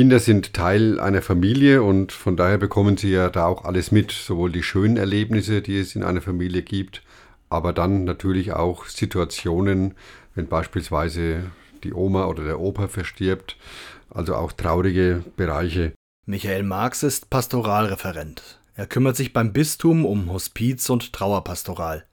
Kinder sind Teil einer Familie und von daher bekommen sie ja da auch alles mit, sowohl die schönen Erlebnisse, die es in einer Familie gibt, aber dann natürlich auch Situationen, wenn beispielsweise die Oma oder der Opa verstirbt, also auch traurige Bereiche. Michael Marx ist Pastoralreferent. Er kümmert sich beim Bistum um Hospiz und Trauerpastoral.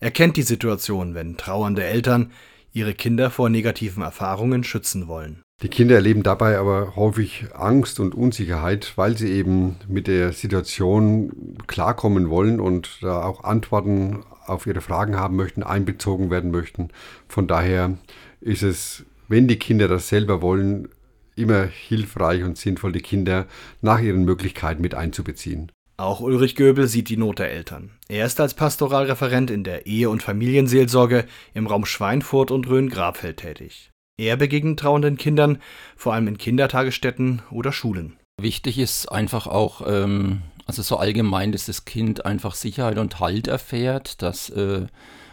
Er kennt die Situation, wenn trauernde Eltern ihre Kinder vor negativen Erfahrungen schützen wollen. Die Kinder erleben dabei aber häufig Angst und Unsicherheit, weil sie eben mit der Situation klarkommen wollen und da auch Antworten auf ihre Fragen haben möchten, einbezogen werden möchten. Von daher ist es, wenn die Kinder das selber wollen, immer hilfreich und sinnvoll, die Kinder nach ihren Möglichkeiten mit einzubeziehen. Auch Ulrich Göbel sieht die Not der Eltern. Er ist als Pastoralreferent in der Ehe- und Familienseelsorge im Raum Schweinfurt und Rhön-Grabfeld tätig. Er begegnet trauenden Kindern, vor allem in Kindertagesstätten oder Schulen. Wichtig ist einfach auch, ähm, also so allgemein, dass das Kind einfach Sicherheit und Halt erfährt, dass äh,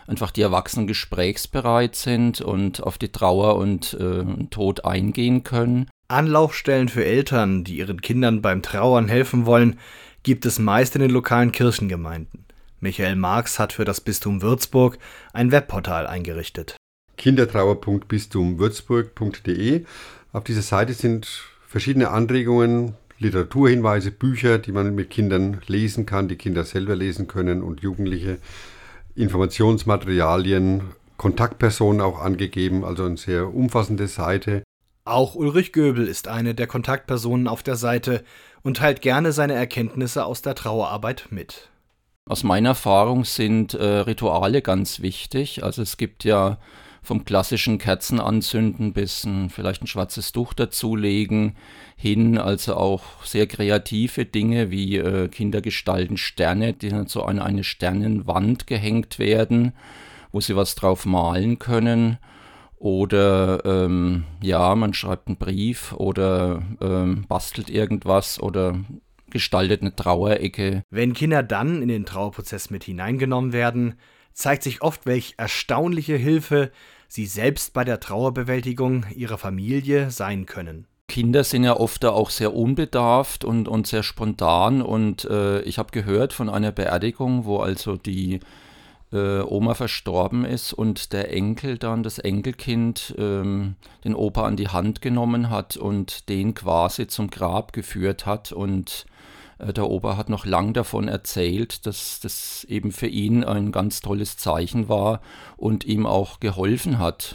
einfach die Erwachsenen gesprächsbereit sind und auf die Trauer und äh, Tod eingehen können. Anlaufstellen für Eltern, die ihren Kindern beim Trauern helfen wollen, gibt es meist in den lokalen Kirchengemeinden. Michael Marx hat für das Bistum Würzburg ein Webportal eingerichtet. kindertrauer.bistumwürzburg.de. Auf dieser Seite sind verschiedene Anregungen, Literaturhinweise, Bücher, die man mit Kindern lesen kann, die Kinder selber lesen können und Jugendliche, Informationsmaterialien, Kontaktpersonen auch angegeben, also eine sehr umfassende Seite. Auch Ulrich Göbel ist eine der Kontaktpersonen auf der Seite und teilt gerne seine Erkenntnisse aus der Trauerarbeit mit. Aus meiner Erfahrung sind äh, Rituale ganz wichtig. Also es gibt ja vom klassischen Kerzen anzünden bis ein, vielleicht ein schwarzes Tuch dazulegen hin, also auch sehr kreative Dinge wie äh, Kinder gestalten Sterne, die dann so an eine Sternenwand gehängt werden, wo sie was drauf malen können. Oder ähm, ja, man schreibt einen Brief oder ähm, bastelt irgendwas oder gestaltet eine Trauerecke. Wenn Kinder dann in den Trauerprozess mit hineingenommen werden, zeigt sich oft, welch erstaunliche Hilfe sie selbst bei der Trauerbewältigung ihrer Familie sein können. Kinder sind ja oft auch sehr unbedarft und, und sehr spontan und äh, ich habe gehört von einer Beerdigung, wo also die äh, Oma verstorben ist und der Enkel dann, das Enkelkind, ähm, den Opa an die Hand genommen hat und den quasi zum Grab geführt hat. Und äh, der Opa hat noch lang davon erzählt, dass das eben für ihn ein ganz tolles Zeichen war und ihm auch geholfen hat.